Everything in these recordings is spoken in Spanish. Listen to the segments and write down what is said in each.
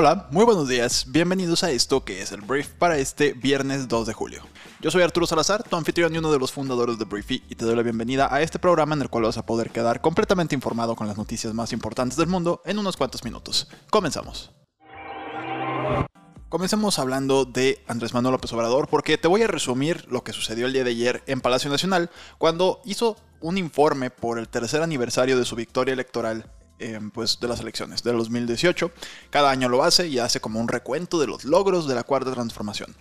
Hola, muy buenos días, bienvenidos a esto que es el Brief para este viernes 2 de julio. Yo soy Arturo Salazar, tu anfitrión y uno de los fundadores de Briefy, y te doy la bienvenida a este programa en el cual vas a poder quedar completamente informado con las noticias más importantes del mundo en unos cuantos minutos. Comenzamos. Comencemos hablando de Andrés Manuel López Obrador porque te voy a resumir lo que sucedió el día de ayer en Palacio Nacional cuando hizo un informe por el tercer aniversario de su victoria electoral Em, pues, de las elecciones del 2018. Cada año lo hace y hace como un recuento de los logros de la cuarta transformación.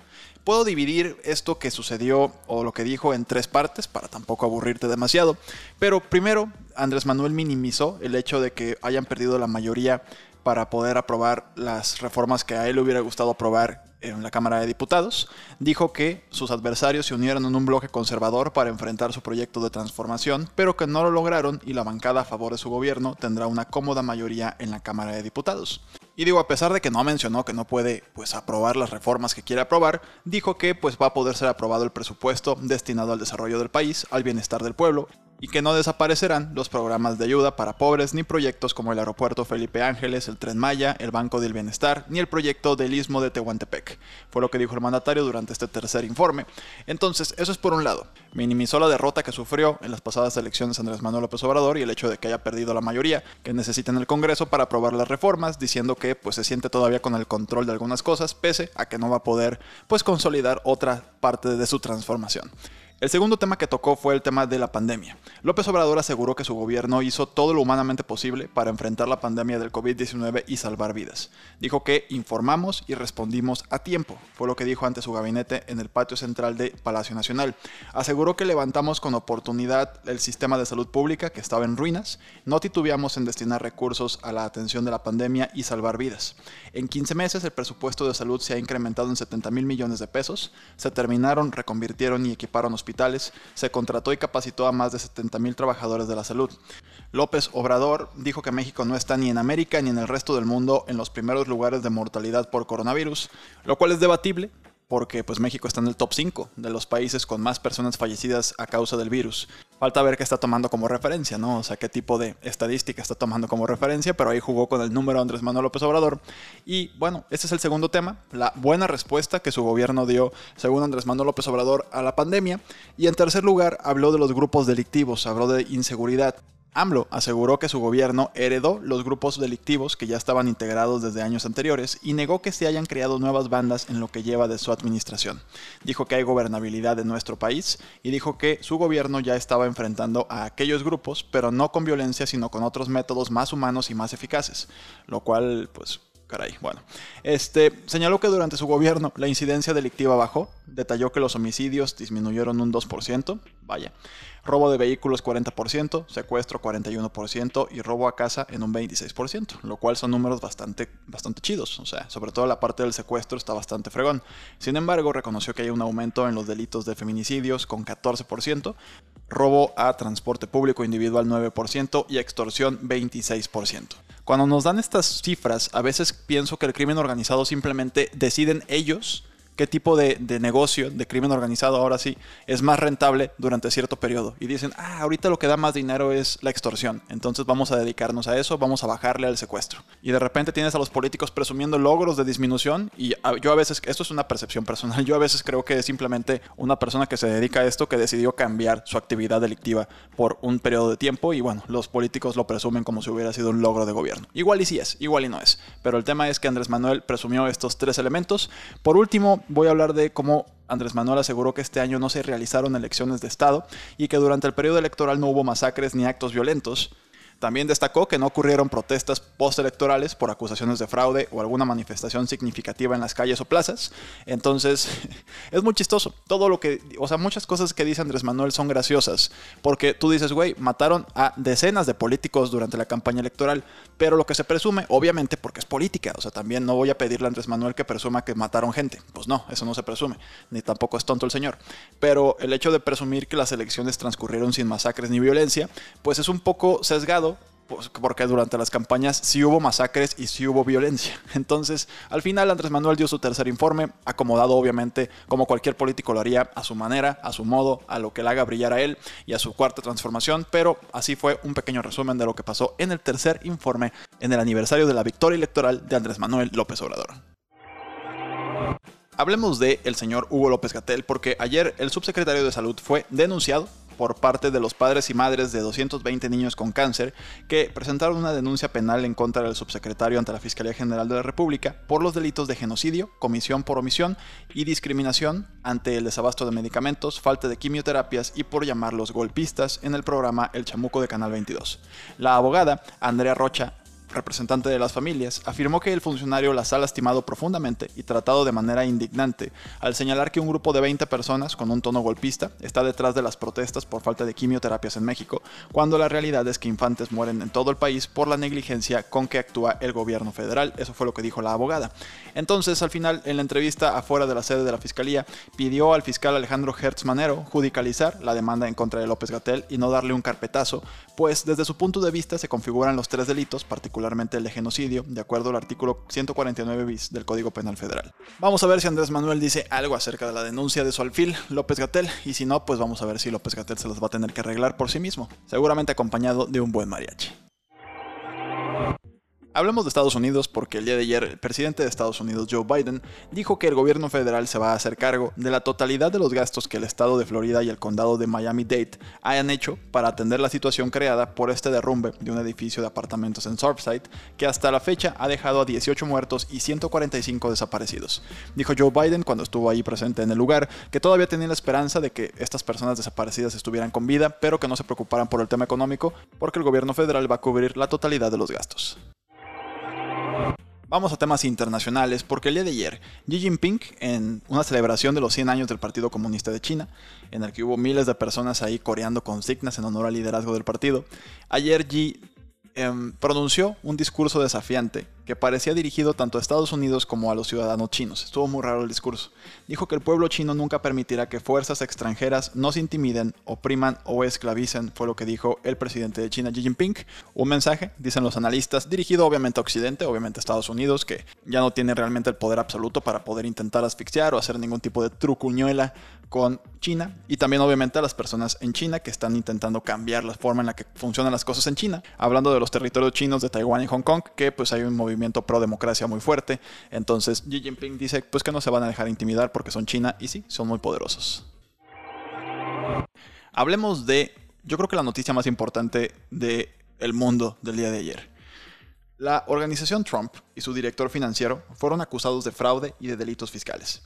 Puedo dividir esto que sucedió o lo que dijo en tres partes para tampoco aburrirte demasiado. Pero primero, Andrés Manuel minimizó el hecho de que hayan perdido la mayoría para poder aprobar las reformas que a él le hubiera gustado aprobar en la Cámara de Diputados, dijo que sus adversarios se unieron en un bloque conservador para enfrentar su proyecto de transformación, pero que no lo lograron y la bancada a favor de su gobierno tendrá una cómoda mayoría en la Cámara de Diputados. Y digo, a pesar de que no mencionó que no puede pues aprobar las reformas que quiere aprobar, dijo que pues va a poder ser aprobado el presupuesto destinado al desarrollo del país, al bienestar del pueblo, y que no desaparecerán los programas de ayuda para pobres ni proyectos como el aeropuerto Felipe Ángeles, el Tren Maya, el Banco del Bienestar, ni el proyecto del Istmo de Tehuantepec. Fue lo que dijo el mandatario durante este tercer informe. Entonces, eso es por un lado. Minimizó la derrota que sufrió en las pasadas elecciones Andrés Manuel López Obrador y el hecho de que haya perdido la mayoría que necesita en el Congreso para aprobar las reformas, diciendo que pues se siente todavía con el control de algunas cosas, pese a que no va a poder pues consolidar otra parte de su transformación. El segundo tema que tocó fue el tema de la pandemia. López Obrador aseguró que su gobierno hizo todo lo humanamente posible para enfrentar la pandemia del COVID-19 y salvar vidas. Dijo que informamos y respondimos a tiempo, fue lo que dijo ante su gabinete en el patio central de Palacio Nacional. Aseguró que levantamos con oportunidad el sistema de salud pública que estaba en ruinas, no titubeamos en destinar recursos a la atención de la pandemia y salvar vidas. En 15 meses el presupuesto de salud se ha incrementado en 70 mil millones de pesos, se terminaron, reconvirtieron y equiparon hospitales se contrató y capacitó a más de 70.000 trabajadores de la salud. López Obrador dijo que México no está ni en América ni en el resto del mundo en los primeros lugares de mortalidad por coronavirus, lo cual es debatible, porque pues México está en el top 5 de los países con más personas fallecidas a causa del virus. Falta ver qué está tomando como referencia, ¿no? O sea, qué tipo de estadística está tomando como referencia, pero ahí jugó con el número Andrés Manuel López Obrador. Y bueno, este es el segundo tema, la buena respuesta que su gobierno dio, según Andrés Manuel López Obrador, a la pandemia. Y en tercer lugar, habló de los grupos delictivos, habló de inseguridad. AMLO aseguró que su gobierno heredó los grupos delictivos que ya estaban integrados desde años anteriores y negó que se hayan creado nuevas bandas en lo que lleva de su administración. Dijo que hay gobernabilidad en nuestro país y dijo que su gobierno ya estaba enfrentando a aquellos grupos, pero no con violencia, sino con otros métodos más humanos y más eficaces, lo cual pues Caray, bueno. Este, señaló que durante su gobierno la incidencia delictiva bajó, detalló que los homicidios disminuyeron un 2%, vaya, robo de vehículos 40%, secuestro 41% y robo a casa en un 26%, lo cual son números bastante, bastante chidos, o sea, sobre todo la parte del secuestro está bastante fregón. Sin embargo, reconoció que hay un aumento en los delitos de feminicidios con 14%, robo a transporte público individual 9% y extorsión 26%. Cuando nos dan estas cifras, a veces pienso que el crimen organizado simplemente deciden ellos qué tipo de, negocio, de crimen organizado, ahora sí, es más rentable durante cierto periodo. Y dicen, ah, ahorita lo que da más dinero es la extorsión. Entonces vamos a dedicarnos a eso, vamos a bajarle al secuestro. Y de repente tienes a los políticos presumiendo logros de disminución. Y yo a veces, esto es una percepción personal, yo a veces creo que es simplemente una persona que se dedica a esto que decidió cambiar su actividad delictiva por un periodo de tiempo. Y bueno, los políticos lo presumen como si hubiera sido un logro de gobierno. Igual y sí es, igual y no es. Pero el tema es que Andrés Manuel presumió estos tres elementos. Por último, voy a hablar de cómo Andrés Manuel aseguró que este año no se realizaron elecciones de Estado y que durante el periodo electoral no hubo masacres ni actos violentos. También destacó que no ocurrieron protestas postelectorales por acusaciones de fraude o alguna manifestación significativa en las calles o plazas. Entonces, es muy chistoso. Todo lo que, o sea, muchas cosas que dice Andrés Manuel son graciosas. Porque tú dices, güey, mataron a decenas de políticos durante la campaña electoral. Pero lo que se presume, obviamente, porque es política. O sea, también no voy a pedirle a Andrés Manuel que presuma que mataron gente. Pues no, eso no se presume. Ni tampoco es tonto el señor. Pero el hecho de presumir que las elecciones transcurrieron sin masacres ni violencia, pues es un poco sesgado porque durante las campañas sí hubo masacres y sí hubo violencia. Entonces, al final Andrés Manuel dio su tercer informe, acomodado obviamente como cualquier político lo haría, a su manera, a su modo, a lo que le haga brillar a él y a su cuarta transformación, pero así fue un pequeño resumen de lo que pasó en el tercer informe en el aniversario de la victoria electoral de Andrés Manuel López Obrador. Hablemos de el señor Hugo López Gatel porque ayer el subsecretario de Salud fue denunciado por parte de los padres y madres de 220 niños con cáncer que presentaron una denuncia penal en contra del subsecretario ante la Fiscalía General de la República por los delitos de genocidio, comisión por omisión y discriminación ante el desabasto de medicamentos, falta de quimioterapias y por llamarlos golpistas en el programa El Chamuco de Canal 22. La abogada Andrea Rocha representante de las familias, afirmó que el funcionario las ha lastimado profundamente y tratado de manera indignante al señalar que un grupo de 20 personas con un tono golpista está detrás de las protestas por falta de quimioterapias en México, cuando la realidad es que infantes mueren en todo el país por la negligencia con que actúa el gobierno federal. Eso fue lo que dijo la abogada. Entonces, al final, en la entrevista afuera de la sede de la fiscalía, pidió al fiscal Alejandro Hertz Manero judicializar la demanda en contra de López Gatel y no darle un carpetazo, pues desde su punto de vista se configuran los tres delitos, particularmente el de genocidio, de acuerdo al artículo 149 bis del Código Penal Federal. Vamos a ver si Andrés Manuel dice algo acerca de la denuncia de su alfil, López Gatel, y si no, pues vamos a ver si López Gatel se los va a tener que arreglar por sí mismo, seguramente acompañado de un buen mariachi. Hablemos de Estados Unidos porque el día de ayer el presidente de Estados Unidos, Joe Biden, dijo que el gobierno federal se va a hacer cargo de la totalidad de los gastos que el estado de Florida y el condado de Miami-Dade hayan hecho para atender la situación creada por este derrumbe de un edificio de apartamentos en Surfside que hasta la fecha ha dejado a 18 muertos y 145 desaparecidos. Dijo Joe Biden cuando estuvo ahí presente en el lugar que todavía tenía la esperanza de que estas personas desaparecidas estuvieran con vida, pero que no se preocuparan por el tema económico porque el gobierno federal va a cubrir la totalidad de los gastos. Vamos a temas internacionales porque el día de ayer Xi Jinping, en una celebración de los 100 años del Partido Comunista de China, en el que hubo miles de personas ahí coreando consignas en honor al liderazgo del partido, ayer Xi Em, pronunció un discurso desafiante que parecía dirigido tanto a Estados Unidos como a los ciudadanos chinos. Estuvo muy raro el discurso. Dijo que el pueblo chino nunca permitirá que fuerzas extranjeras nos intimiden, opriman o esclavicen, fue lo que dijo el presidente de China Xi Jinping. Un mensaje, dicen los analistas, dirigido obviamente a Occidente, obviamente a Estados Unidos, que ya no tiene realmente el poder absoluto para poder intentar asfixiar o hacer ningún tipo de trucuñuela con China y también obviamente a las personas en China que están intentando cambiar la forma en la que funcionan las cosas en China. Hablando de los territorios chinos de Taiwán y Hong Kong, que pues hay un movimiento pro democracia muy fuerte. Entonces Xi Jinping dice pues que no se van a dejar intimidar porque son China y sí, son muy poderosos. Hablemos de, yo creo que la noticia más importante del el mundo del día de ayer. La organización Trump y su director financiero fueron acusados de fraude y de delitos fiscales.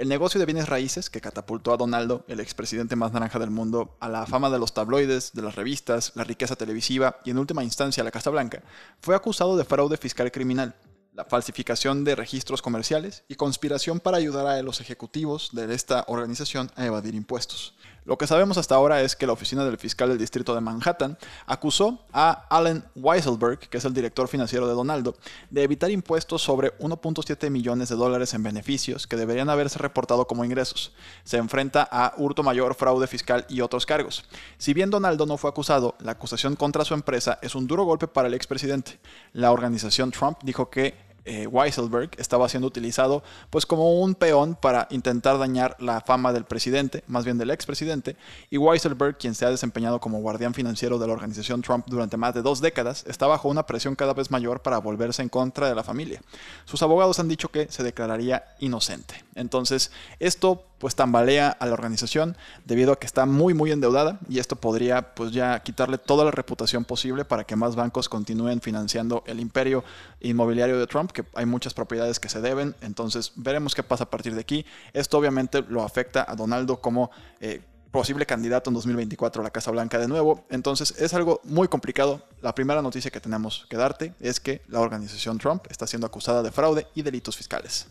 El negocio de bienes raíces que catapultó a Donaldo, el expresidente más naranja del mundo, a la fama de los tabloides, de las revistas, la riqueza televisiva y en última instancia la Casa Blanca, fue acusado de fraude fiscal criminal la falsificación de registros comerciales y conspiración para ayudar a los ejecutivos de esta organización a evadir impuestos. Lo que sabemos hasta ahora es que la oficina del fiscal del distrito de Manhattan acusó a Allen Weisselberg, que es el director financiero de Donaldo, de evitar impuestos sobre 1.7 millones de dólares en beneficios que deberían haberse reportado como ingresos. Se enfrenta a hurto mayor, fraude fiscal y otros cargos. Si bien Donaldo no fue acusado, la acusación contra su empresa es un duro golpe para el expresidente. La organización Trump dijo que eh, Weisselberg estaba siendo utilizado pues como un peón para intentar dañar la fama del presidente, más bien del expresidente, y Weisselberg, quien se ha desempeñado como guardián financiero de la organización Trump durante más de dos décadas, está bajo una presión cada vez mayor para volverse en contra de la familia. Sus abogados han dicho que se declararía inocente. Entonces, esto pues tambalea a la organización debido a que está muy muy endeudada y esto podría pues ya quitarle toda la reputación posible para que más bancos continúen financiando el imperio inmobiliario de Trump, que hay muchas propiedades que se deben, entonces veremos qué pasa a partir de aquí. Esto obviamente lo afecta a Donaldo como eh, posible candidato en 2024 a la Casa Blanca de nuevo. Entonces es algo muy complicado. La primera noticia que tenemos que darte es que la organización Trump está siendo acusada de fraude y delitos fiscales.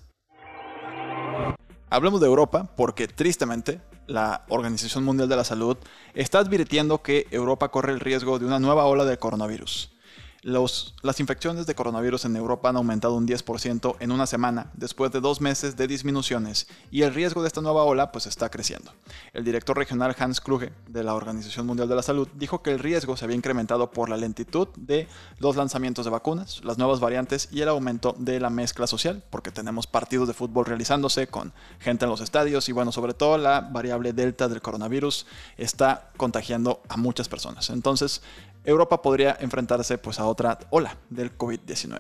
Hablemos de Europa porque tristemente la Organización Mundial de la Salud está advirtiendo que Europa corre el riesgo de una nueva ola de coronavirus. Las infecciones de coronavirus en Europa han aumentado un 10% en una semana después de dos meses de disminuciones y el riesgo de esta nueva ola pues está creciendo. El director regional Hans Kluge de la Organización Mundial de la Salud dijo que el riesgo se había incrementado por la lentitud de los lanzamientos de vacunas, las nuevas variantes y el aumento de la mezcla social, porque tenemos partidos de fútbol realizándose con gente en los estadios y bueno, sobre todo la variable delta del coronavirus está contagiando a muchas personas. Entonces, Europa podría enfrentarse pues a otra ola del COVID-19.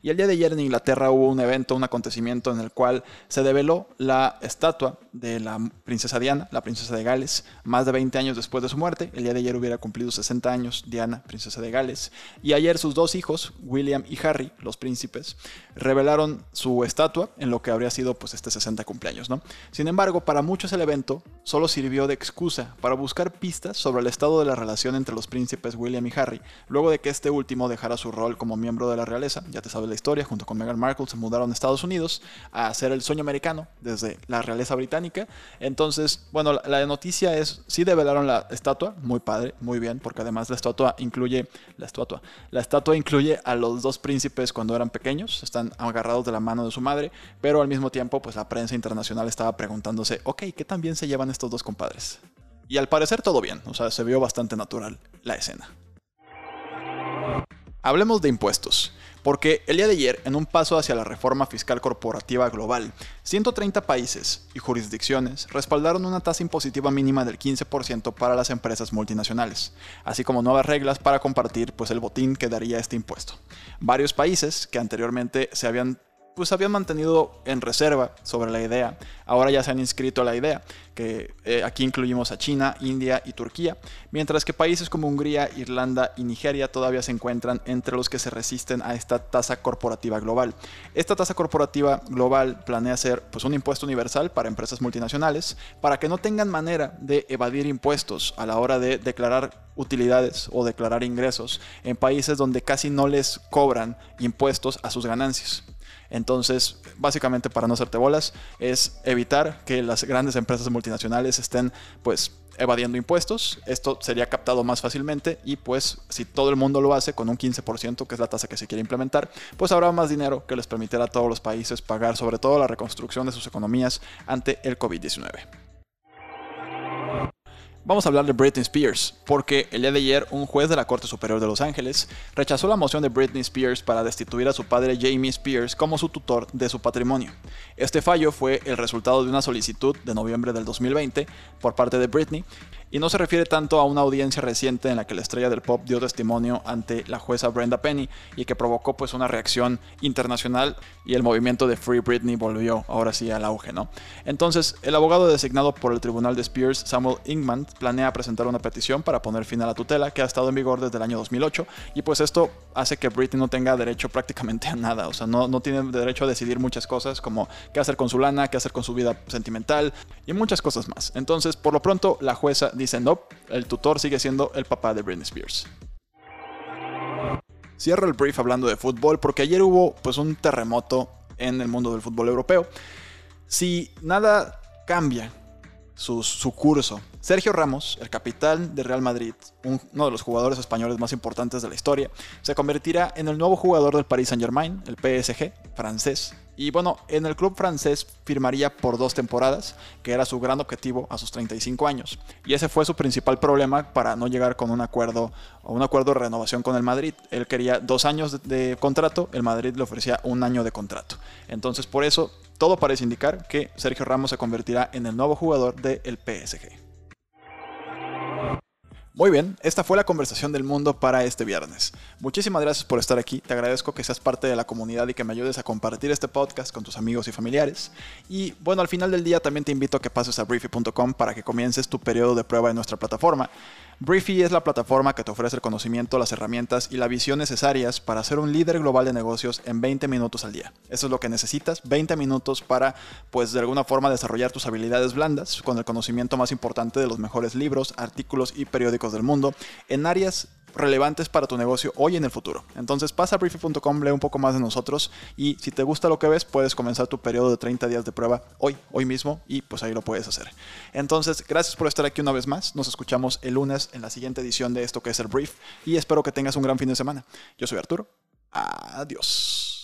Y el día de ayer en Inglaterra hubo un evento, un acontecimiento en el cual se develó la estatua de la princesa Diana, la princesa de Gales, más de 20 años después de su muerte. El día de ayer hubiera cumplido 60 años Diana, princesa de Gales. Y ayer sus dos hijos, William y Harry, los príncipes, revelaron su estatua en lo que habría sido pues este 60 cumpleaños, ¿no? Sin embargo, para muchos el evento solo sirvió de excusa para buscar pistas sobre el estado de la relación entre los príncipes William y Harry, luego de que este último dejara su rol como miembro de la realeza, ya te sabes la historia, junto con Meghan Markle se mudaron a Estados Unidos a hacer el sueño americano desde la realeza británica. Entonces, bueno, la, noticia es, sí develaron la estatua, muy padre, muy bien, porque además la estatua incluye, la estatua, la estatua incluye a los dos príncipes cuando eran pequeños, están agarrados de la mano de su madre, pero al mismo tiempo, pues la prensa internacional estaba preguntándose, ok, ¿qué tan bien se llevan estos dos compadres? Y al parecer todo bien, o sea, se vio bastante natural la escena. Hablemos de impuestos. Porque el día de ayer, en un paso hacia la reforma fiscal corporativa global, 130 países y jurisdicciones respaldaron una tasa impositiva mínima del 15% para las empresas multinacionales, así como nuevas reglas para compartir pues, el botín que daría este impuesto. Varios países que anteriormente se habían pues habían mantenido en reserva sobre la idea. Ahora ya se han inscrito a la idea, que eh, aquí incluimos a China, India y Turquía, mientras que países como Hungría, Irlanda y Nigeria todavía se encuentran entre los que se resisten a esta tasa corporativa global. Esta tasa corporativa global planea ser pues, un impuesto universal para empresas multinacionales, para que no tengan manera de evadir impuestos a la hora de declarar utilidades o declarar ingresos en países donde casi no les cobran impuestos a sus ganancias. Entonces, básicamente para no hacerte bolas, es evitar que las grandes empresas multinacionales estén pues evadiendo impuestos. Esto sería captado más fácilmente y pues si todo el mundo lo hace con un 15%, que es la tasa que se quiere implementar, pues habrá más dinero que les permitirá a todos los países pagar sobre todo la reconstrucción de sus economías ante el COVID-19. Vamos a hablar de Britney Spears, porque el día de ayer un juez de la Corte Superior de Los Ángeles rechazó la moción de Britney Spears para destituir a su padre Jamie Spears como su tutor de su patrimonio. Este fallo fue el resultado de una solicitud de noviembre del 2020 por parte de Britney y no se refiere tanto a una audiencia reciente en la que la estrella del pop dio testimonio ante la jueza Brenda Penny y que provocó pues una reacción internacional y el movimiento de Free Britney volvió ahora sí al auge, ¿no? Entonces, el abogado designado por el tribunal de Spears, Samuel Ingman, planea presentar una petición para poner fin a la tutela que ha estado en vigor desde el año 2008 y pues esto hace que Britney no tenga derecho prácticamente a nada, o sea, no, no tiene derecho a decidir muchas cosas como qué hacer con su lana, qué hacer con su vida sentimental y muchas cosas más. Entonces, por lo pronto, la jueza dice no, el tutor sigue siendo el papá de Britney Spears. Cierro el brief hablando de fútbol porque ayer hubo pues un terremoto en el mundo del fútbol europeo. Si nada cambia su, curso, Sergio Ramos, el capitán de Real Madrid, uno de los jugadores españoles más importantes de la historia, se convertirá en el nuevo jugador del Paris Saint-Germain, el PSG francés, y bueno, en el club francés firmaría por dos temporadas, que era su gran objetivo a sus 35 años. Y ese fue su principal problema para no llegar con un acuerdo o un acuerdo de renovación con el Madrid. Él quería dos años de, contrato, el Madrid le ofrecía un año de contrato. Entonces por eso todo parece indicar que Sergio Ramos se convertirá en el nuevo jugador del PSG. Muy bien, esta fue la conversación del mundo para este viernes. Muchísimas gracias por estar aquí, te agradezco que seas parte de la comunidad y que me ayudes a compartir este podcast con tus amigos y familiares. Y bueno, al final del día también te invito a que pases a briefy.com para que comiences tu periodo de prueba en nuestra plataforma. Briefy es la plataforma que te ofrece el conocimiento, las herramientas y la visión necesarias para ser un líder global de negocios en 20 minutos al día. Eso es lo que necesitas, 20 minutos para, pues de alguna forma, desarrollar tus habilidades blandas con el conocimiento más importante de los mejores libros, artículos y periódicos del mundo en áreas relevantes para tu negocio hoy y en el futuro. Entonces pasa a briefy.com, lee un poco más de nosotros y si te gusta lo que ves, puedes comenzar tu periodo de 30 días de prueba hoy, hoy mismo y pues ahí lo puedes hacer. Entonces, gracias por estar aquí una vez más. Nos escuchamos el lunes en la siguiente edición de esto que es el brief y espero que tengas un gran fin de semana. Yo soy Arturo. Adiós.